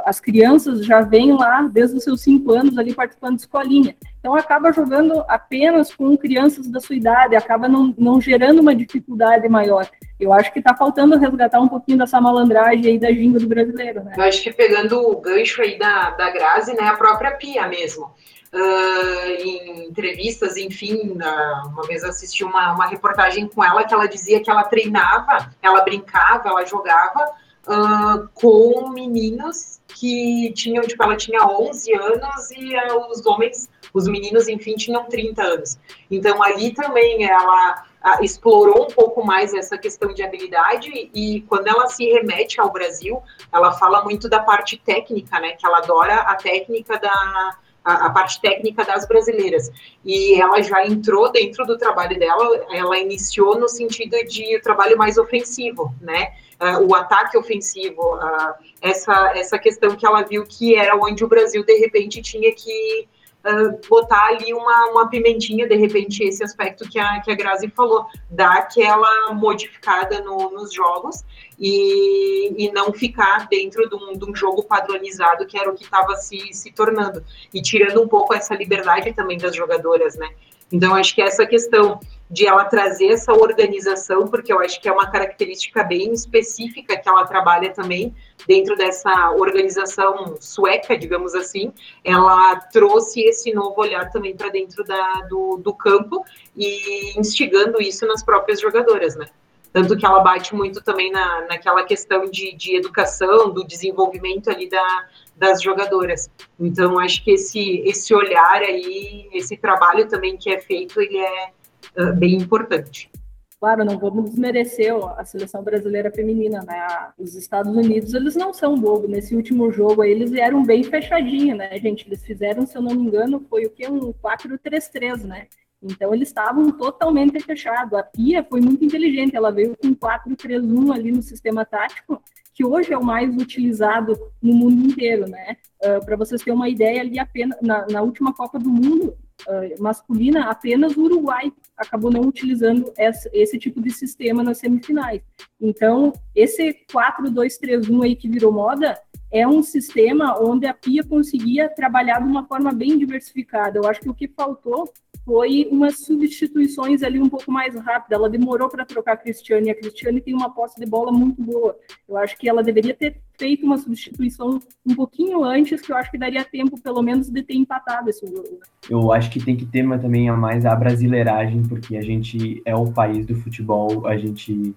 Speaker 7: as crianças já vêm lá desde os seus cinco anos ali participando de escolinha. Então acaba jogando apenas com crianças da sua idade, acaba não, não gerando uma dificuldade maior. Eu acho que está faltando resgatar um pouquinho dessa malandragem aí da ginga do brasileiro, né?
Speaker 6: Eu acho que pegando o gancho aí da, da Grazi, né, a própria Pia mesmo. Uh, em entrevistas, enfim, uh, uma vez assisti uma, uma reportagem com ela que ela dizia que ela treinava, ela brincava, ela jogava, uh, com meninos que tinham, tipo, ela tinha 11 anos e uh, os homens, os meninos, enfim, tinham 30 anos. Então, ali também ela uh, explorou um pouco mais essa questão de habilidade e quando ela se remete ao Brasil, ela fala muito da parte técnica, né, que ela adora a técnica da a, a, parte técnica das brasileiras. E ela já entrou dentro do trabalho dela, ela iniciou no sentido de trabalho mais ofensivo, né? uh, o ataque ofensivo, uh, essa, essa questão que ela viu que era onde o Brasil, de repente, tinha que uh, botar ali uma, uma pimentinha, de repente, esse aspecto que a, que a Grazi falou, dar aquela modificada no, nos jogos e, e não ficar dentro de um, de um jogo padronizado, que era o que estava se, se tornando, e tirando um pouco essa liberdade também das jogadoras, né? Então, acho que essa questão de ela trazer essa organização, porque eu acho que é uma característica bem específica que ela trabalha também dentro dessa organização sueca, digamos assim, ela trouxe esse novo olhar também para dentro da, do, do campo e instigando isso nas próprias jogadoras, né? Tanto que ela bate muito também na, naquela questão de, de educação, do desenvolvimento ali da, das jogadoras. Então, acho que esse, esse olhar aí, esse trabalho também que é feito, ele é uh, bem importante.
Speaker 7: Claro, não vamos desmerecer a seleção brasileira feminina, né? Os Estados Unidos, eles não são bobo. Nesse último jogo aí, eles vieram bem fechadinho, né, gente? Eles fizeram, se eu não me engano, foi o que? Um 4-3-3, né? Então eles estavam totalmente fechados. A Pia foi muito inteligente, ela veio com 4-3-1 ali no sistema tático, que hoje é o mais utilizado no mundo inteiro, né? Uh, Para vocês terem uma ideia, ali apenas na, na última Copa do Mundo uh, masculina, apenas o Uruguai acabou não utilizando essa, esse tipo de sistema nas semifinais. Então, esse 4-2-3-1 aí que virou moda é um sistema onde a Pia conseguia trabalhar de uma forma bem diversificada. Eu acho que o que faltou foi umas substituições ali um pouco mais rápidas. Ela demorou para trocar a Cristiane, e a Cristiane tem uma posse de bola muito boa. Eu acho que ela deveria ter feito uma substituição um pouquinho antes, que eu acho que daria tempo, pelo menos, de ter empatado esse jogo.
Speaker 5: Eu acho que tem que ter também a mais a brasileiragem, porque a gente é o país do futebol, a gente.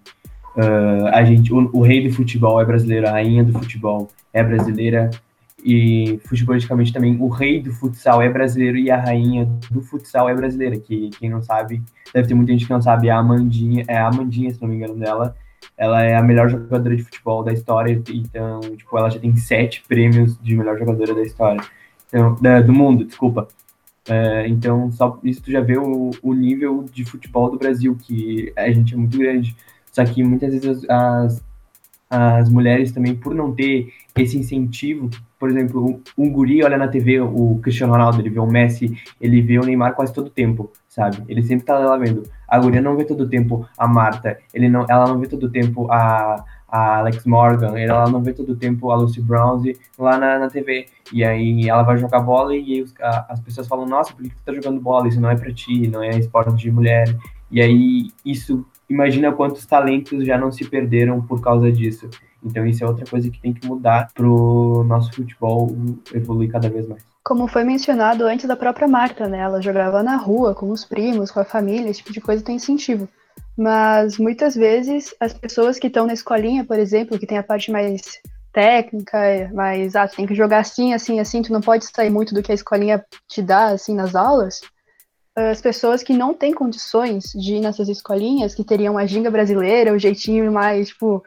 Speaker 5: Uh, a gente o, o rei do futebol é brasileiro, a rainha do futebol é brasileira, e futebolisticamente também o rei do futsal é brasileiro e a rainha do futsal é brasileira, que quem não sabe, deve ter muita gente que não sabe, é a Amandinha, é a Amandinha, se não me engano dela, ela é a melhor jogadora de futebol da história, então, tipo, ela já tem sete prêmios de melhor jogadora da história, então, da, do mundo, desculpa. É, então, só isso tu já vê o, o, nível de futebol do Brasil, que a gente é muito grande. Só que muitas vezes as, as mulheres também, por não ter esse incentivo, por exemplo, um, guri olha na TV o Cristiano Ronaldo, ele vê o Messi, ele vê o Neymar quase todo tempo, sabe? Ele sempre tá lá vendo. A guria não vê todo tempo a Marta, ele não, ela não vê todo tempo a, a Alex Morgan, ela não vê todo tempo a Lucy Bronze lá na, na TV. E aí ela vai jogar bola e os, a, as pessoas falam, nossa, por que tu tá jogando bola? Isso não é pra ti, não é esporte de mulher. E aí isso, imagina quantos talentos já não se perderam por causa disso. Então isso é outra coisa que tem que mudar pro nosso futebol evoluir cada vez mais.
Speaker 4: Como foi mencionado antes da própria Marta, né? Ela jogava na rua, com os primos, com a família, esse tipo de coisa tem incentivo. Mas muitas vezes as pessoas que estão na escolinha, por exemplo, que tem a parte mais técnica, mais ah, tem que jogar assim, assim, assim, tu não pode sair muito do que a escolinha te dá assim nas aulas. As pessoas que não têm condições de ir nessas escolinhas, que teriam a ginga brasileira, o jeitinho mais, tipo,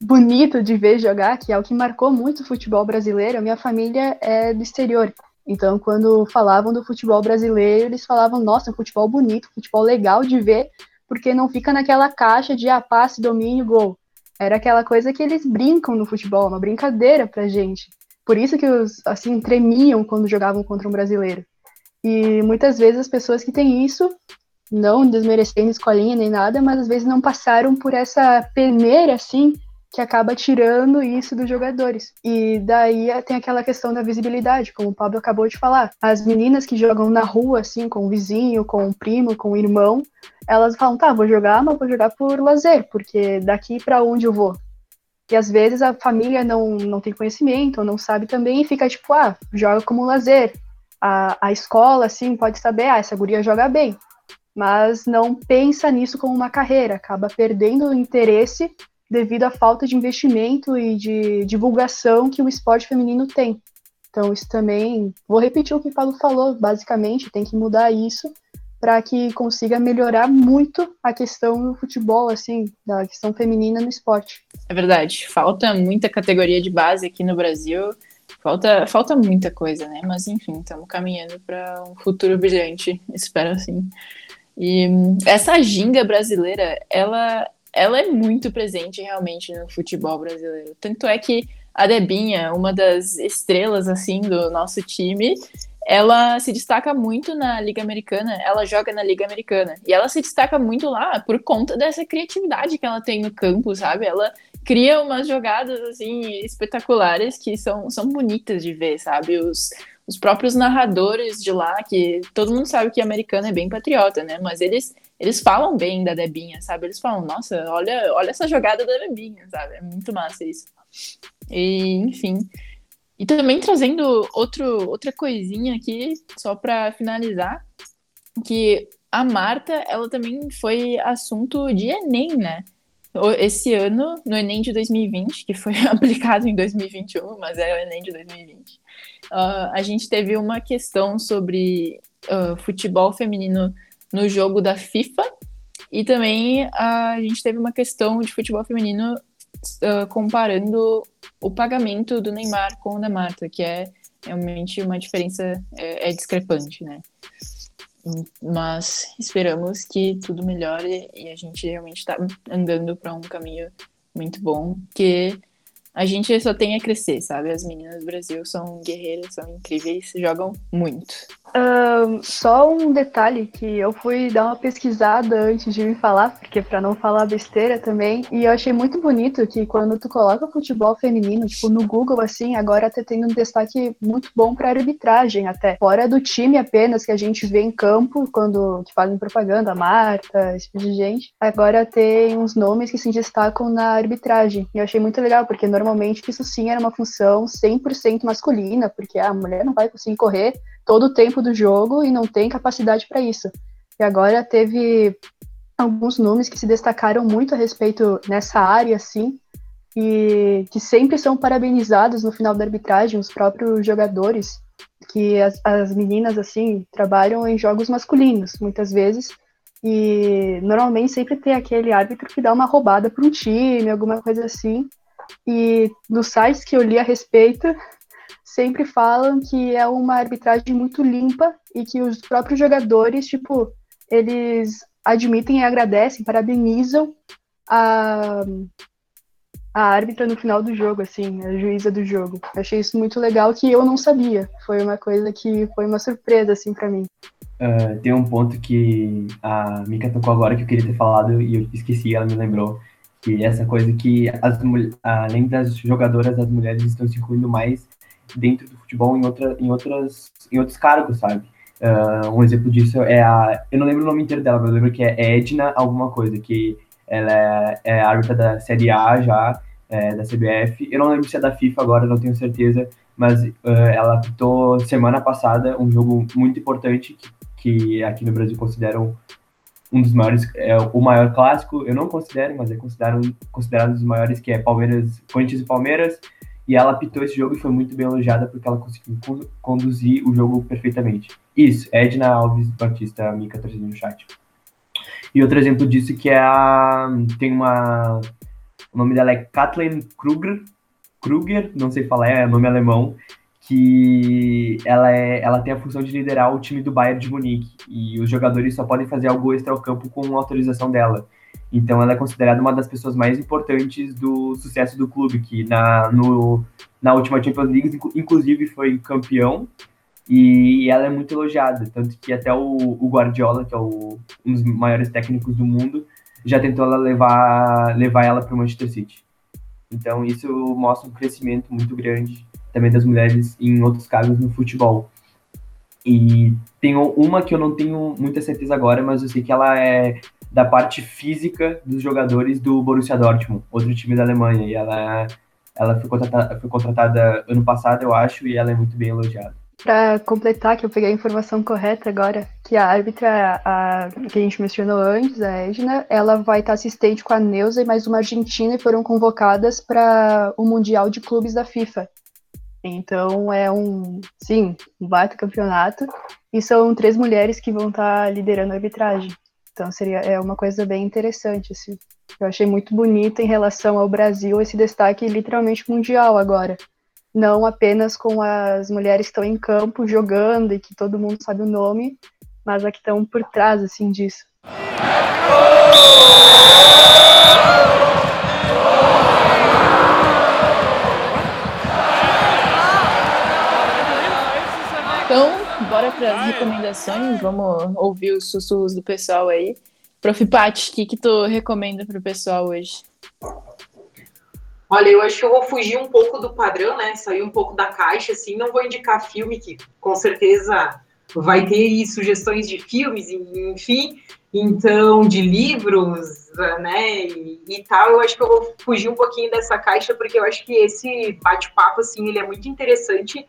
Speaker 4: bonito de ver jogar, que é o que marcou muito o futebol brasileiro. Minha família é do exterior. Então, quando falavam do futebol brasileiro, eles falavam, nossa, futebol bonito, futebol legal de ver, porque não fica naquela caixa de ah, passe, domínio, gol. Era aquela coisa que eles brincam no futebol, uma brincadeira pra gente. Por isso que os, assim, tremiam quando jogavam contra um brasileiro. E muitas vezes as pessoas que têm isso, não desmerecendo escolinha nem nada, mas às vezes não passaram por essa peneira, assim, que acaba tirando isso dos jogadores. E daí tem aquela questão da visibilidade, como o Pablo acabou de falar. As meninas que jogam na rua, assim, com o vizinho, com o primo, com o irmão, elas falam, tá, vou jogar, mas vou jogar por lazer, porque daqui para onde eu vou? E às vezes a família não, não tem conhecimento, ou não sabe também, e fica tipo, ah, joga como lazer. A, a escola, assim, pode saber, ah, essa guria joga bem, mas não pensa nisso como uma carreira, acaba perdendo o interesse devido à falta de investimento e de divulgação que o esporte feminino tem. Então, isso também, vou repetir o que o Paulo falou, basicamente, tem que mudar isso para que consiga melhorar muito a questão do futebol, assim, da questão feminina no esporte.
Speaker 3: É verdade, falta muita categoria de base aqui no Brasil, falta, falta muita coisa, né? Mas enfim, estamos caminhando para um futuro brilhante, espero assim. E essa ginga brasileira, ela ela é muito presente realmente no futebol brasileiro. Tanto é que a Debinha, uma das estrelas assim do nosso time, ela se destaca muito na Liga Americana, ela joga na Liga Americana. E ela se destaca muito lá por conta dessa criatividade que ela tem no campo, sabe? Ela cria umas jogadas assim espetaculares que são, são bonitas de ver, sabe? Os, os próprios narradores de lá, que todo mundo sabe que americano é bem patriota, né? Mas eles eles falam bem da Debinha, sabe? Eles falam, nossa, olha, olha essa jogada da Debinha, sabe? É muito massa isso. E, enfim. E também trazendo outro, outra coisinha aqui, só para finalizar, que a Marta, ela também foi assunto de Enem, né? Esse ano, no Enem de 2020, que foi aplicado em 2021, mas é o Enem de 2020, uh, a gente teve uma questão sobre uh, futebol feminino no jogo da FIFA. E também a gente teve uma questão de futebol feminino uh, comparando o pagamento do Neymar com o da Marta, que é realmente uma diferença é, é discrepante, né? Mas esperamos que tudo melhore e a gente realmente está andando para um caminho muito bom, que a gente só tem a crescer, sabe? As meninas do Brasil são guerreiras, são incríveis, jogam muito.
Speaker 4: Só um detalhe que eu fui dar uma pesquisada antes de me falar, porque para não falar besteira também, e eu achei muito bonito que quando tu coloca futebol feminino, tipo no Google assim, agora tá tendo um destaque muito bom para arbitragem até. Fora do time apenas que a gente vê em campo quando fazem propaganda, Marta, esse tipo de gente. Agora tem uns nomes que se destacam na arbitragem. E eu achei muito legal, porque normalmente isso sim era uma função 100% masculina, porque a mulher não vai conseguir correr todo o tempo do jogo e não tem capacidade para isso. E agora teve alguns nomes que se destacaram muito a respeito nessa área, assim, e que sempre são parabenizados no final da arbitragem, os próprios jogadores, que as, as meninas, assim, trabalham em jogos masculinos, muitas vezes, e normalmente sempre tem aquele árbitro que dá uma roubada para um time, alguma coisa assim, e nos sites que eu li a respeito, sempre falam que é uma arbitragem muito limpa e que os próprios jogadores, tipo, eles admitem e agradecem, parabenizam a, a árbitra no final do jogo, assim, a juíza do jogo. Achei isso muito legal que eu não sabia. Foi uma coisa que foi uma surpresa, assim, para mim.
Speaker 5: Uh, tem um ponto que a Mika tocou agora que eu queria ter falado e eu esqueci, ela me lembrou. Que essa coisa que, as, além das jogadoras, as mulheres estão se incluindo mais dentro do futebol em, outra, em, outras, em outros cargos, sabe? Uh, um exemplo disso é a. Eu não lembro o nome inteiro dela, mas eu lembro que é Edna alguma coisa, que ela é, é árbitra da Série A já, é, da CBF. Eu não lembro se é da FIFA agora, não tenho certeza, mas uh, ela apitou semana passada um jogo muito importante que, que aqui no Brasil consideram um dos maiores, é o maior clássico. Eu não considero, mas é considerado, considerado um dos maiores, que é Palmeiras, Corinthians e Palmeiras. E ela apitou esse jogo e foi muito bem elogiada porque ela conseguiu conduzir o jogo perfeitamente. Isso, Edna Alves Batista, a Mika trazendo no chat. E outro exemplo disso que é a. Tem uma. O nome dela é Kathleen Kruger, Kruger, não sei falar, é nome alemão, que ela, é, ela tem a função de liderar o time do Bayern de Munique. E os jogadores só podem fazer algo extra-campo com autorização dela. Então ela é considerada uma das pessoas mais importantes do sucesso do clube, que na, no, na última Champions League, inclusive, foi campeão e ela é muito elogiada, tanto que até o, o Guardiola, que é o, um dos maiores técnicos do mundo, já tentou ela levar, levar ela para o Manchester City. Então isso mostra um crescimento muito grande também das mulheres em outros cargos no futebol. E tem uma que eu não tenho muita certeza agora, mas eu sei que ela é da parte física dos jogadores do Borussia Dortmund, outro time da Alemanha, e ela, ela foi, contratada, foi contratada ano passado, eu acho, e ela é muito bem elogiada.
Speaker 4: Para completar, que eu peguei a informação correta agora, que a árbitra a, que a gente mencionou antes, a Edna, ela vai estar assistente com a Neuza e mais uma argentina e foram convocadas para o Mundial de Clubes da FIFA. Então é um, sim, um baita campeonato e são três mulheres que vão estar liderando a arbitragem. Então seria é uma coisa bem interessante, assim. Eu achei muito bonito em relação ao Brasil esse destaque literalmente mundial agora não apenas com as mulheres que estão em campo jogando e que todo mundo sabe o nome, mas a que estão por trás assim disso.
Speaker 3: Bora para as recomendações. Vamos ouvir os sussurros do pessoal aí. Prof. Paty, o que, que tu recomenda para o pessoal hoje?
Speaker 6: Olha, eu acho que eu vou fugir um pouco do padrão, né? Sair um pouco da caixa, assim. Não vou indicar filme, que com certeza vai ter aí sugestões de filmes, enfim. Então, de livros, né? E, e, tal. Eu acho que eu vou fugir um pouquinho dessa caixa, porque eu acho que esse bate-papo, assim, ele é muito interessante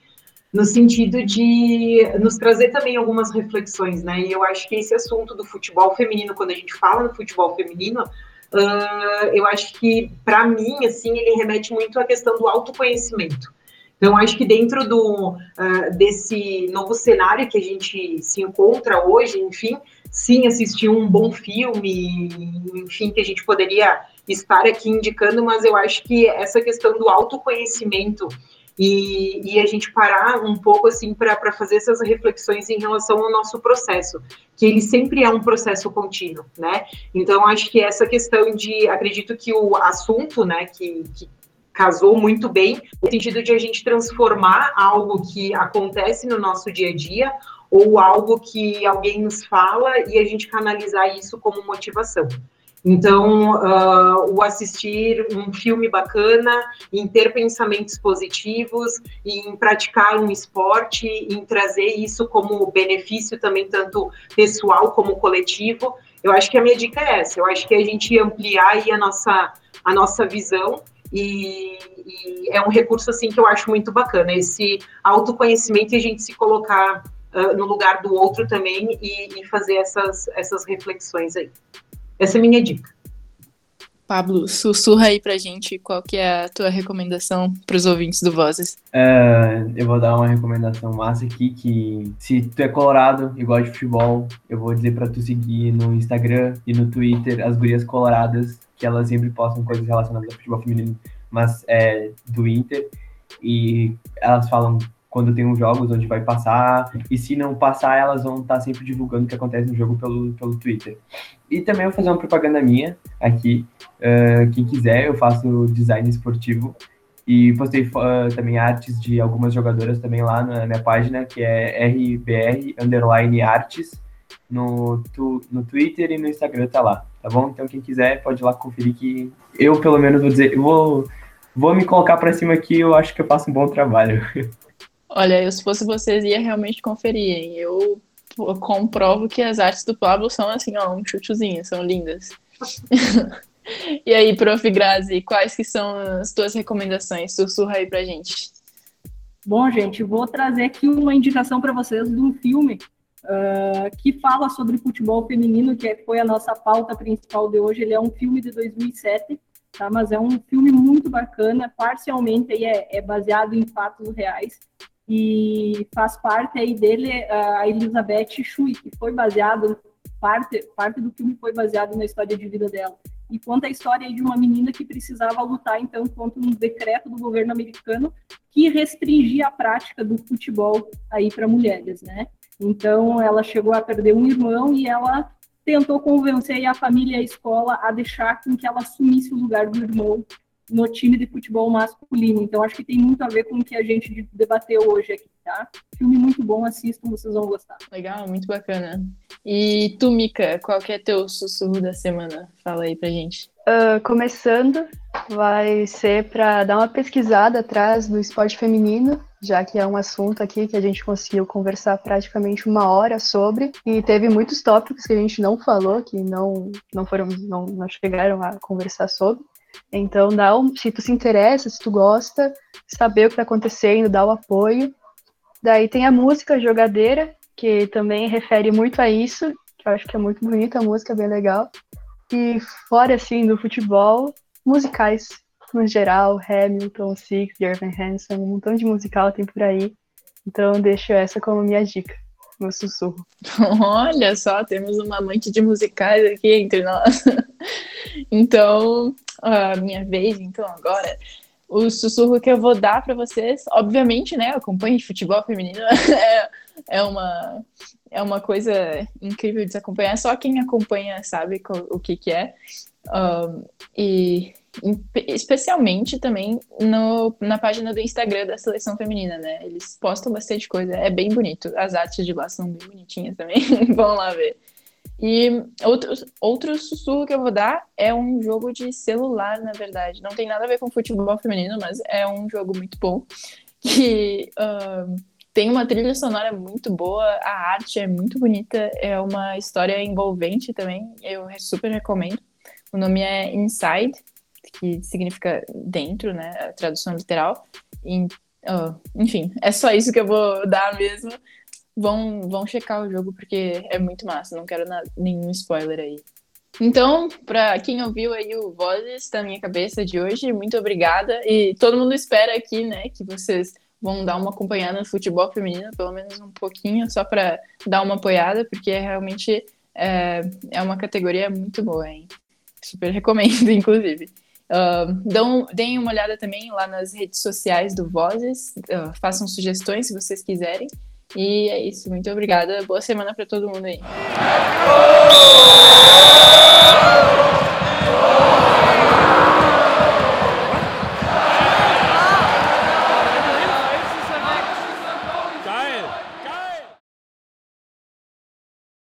Speaker 6: no sentido de nos trazer também algumas reflexões, né? E eu acho que esse assunto do futebol feminino, quando a gente fala no futebol feminino, uh, eu acho que, para mim, assim, ele remete muito à questão do autoconhecimento. Então, acho que dentro do, uh, desse novo cenário que a gente se encontra hoje, enfim, sim, assistir um bom filme, enfim, que a gente poderia estar aqui indicando, mas eu acho que essa questão do autoconhecimento e, e a gente parar um pouco assim para fazer essas reflexões em relação ao nosso processo, que ele sempre é um processo contínuo, né? Então acho que essa questão de, acredito que o assunto, né, que, que casou muito bem, no sentido de a gente transformar algo que acontece no nosso dia a dia ou algo que alguém nos fala e a gente canalizar isso como motivação. Então, uh, o assistir um filme bacana, em ter pensamentos positivos, em praticar um esporte, em trazer isso como benefício também, tanto pessoal como coletivo, eu acho que a minha dica é essa. Eu acho que a gente ampliar a nossa, a nossa visão e, e é um recurso assim que eu acho muito bacana, esse autoconhecimento e a gente se colocar uh, no lugar do outro também e, e fazer essas, essas reflexões aí. Essa é a minha dica.
Speaker 3: Pablo, sussurra aí pra gente qual que é a tua recomendação pros ouvintes do Vozes.
Speaker 5: Uh, eu vou dar uma recomendação massa aqui, que se tu é colorado e gosta de futebol, eu vou dizer pra tu seguir no Instagram e no Twitter as gurias coloradas, que elas sempre postam coisas relacionadas ao futebol feminino, mas é do Inter, e elas falam quando tem uns jogos onde vai passar, e se não passar, elas vão estar tá sempre divulgando o que acontece no jogo pelo, pelo Twitter. E também vou fazer uma propaganda minha aqui, uh, quem quiser, eu faço design esportivo, e postei uh, também artes de algumas jogadoras também lá na minha página, que é RBR Underline Artes, no, tu, no Twitter e no Instagram tá lá, tá bom? Então quem quiser pode ir lá conferir que eu pelo menos vou dizer, eu vou, vou me colocar para cima aqui, eu acho que eu faço um bom trabalho.
Speaker 3: Olha, eu, se fosse vocês, ia realmente conferir, hein? Eu, eu comprovo que as artes do Pablo são assim, ó, um chuchuzinho, são lindas. e aí, prof. Grazi, quais que são as tuas recomendações? Sussurra aí pra gente.
Speaker 7: Bom, gente, vou trazer aqui uma indicação para vocês de um filme uh, que fala sobre futebol feminino, que foi a nossa pauta principal de hoje. Ele é um filme de 2007, tá? mas é um filme muito bacana, parcialmente aí é, é baseado em fatos reais e faz parte aí dele a Elizabeth Shui, que foi baseado parte parte do filme foi baseado na história de vida dela e conta a história de uma menina que precisava lutar então contra um decreto do governo americano que restringia a prática do futebol aí para mulheres, né? Então ela chegou a perder um irmão e ela tentou convencer a família e a escola a deixar com que ela assumisse o lugar do irmão no time de futebol masculino. Então, acho que tem muito a ver com o que a gente debateu hoje aqui, tá? Filme muito bom, assistam, vocês vão gostar.
Speaker 3: Legal, muito bacana. E tu, Mika, qual que é teu sussurro da semana? Fala aí pra gente.
Speaker 4: Uh, começando, vai ser para dar uma pesquisada atrás do esporte feminino, já que é um assunto aqui que a gente conseguiu conversar praticamente uma hora sobre, e teve muitos tópicos que a gente não falou, que não, não foram, não, não chegaram a conversar sobre. Então, dá um, se tu se interessa, se tu gosta, saber o que está acontecendo, dá o apoio. Daí tem a música Jogadeira, que também refere muito a isso, que eu acho que é muito bonita a música, bem legal. E fora, assim, do futebol, musicais, no geral, Hamilton, Six, Irving Hansen, um montão de musical tem por aí. Então, deixo essa como minha dica, meu sussurro.
Speaker 3: Olha só, temos uma amante de musicais aqui entre nós. então, a minha vez, então, agora. O sussurro que eu vou dar para vocês, obviamente, né? Acompanhe futebol feminino é, é, uma, é uma coisa incrível de se acompanhar. Só quem acompanha sabe o que, que é. Um, e especialmente também no, na página do Instagram da seleção feminina, né? Eles postam bastante coisa, é bem bonito. As artes de lá são bem bonitinhas também, vão lá ver. E outro, outro sussurro que eu vou dar é um jogo de celular, na verdade. Não tem nada a ver com futebol feminino, mas é um jogo muito bom. Que uh, tem uma trilha sonora muito boa, a arte é muito bonita, é uma história envolvente também. Eu super recomendo. O nome é Inside, que significa dentro, né? A tradução literal. E, enfim, é só isso que eu vou dar mesmo vão, vão checar o jogo porque é muito massa, não quero nada, nenhum spoiler aí. Então, para quem ouviu aí o Vozes da minha cabeça de hoje, muito obrigada. E todo mundo espera aqui, né, que vocês vão dar uma acompanhada no futebol feminino, pelo menos um pouquinho, só para dar uma apoiada, porque realmente é, é uma categoria muito boa, hein? Super recomendo, inclusive. Dão, deem uma olhada também lá nas redes sociais do Vozes, uh, façam sugestões se vocês quiserem. E é isso. Muito obrigada. Boa semana para todo mundo aí.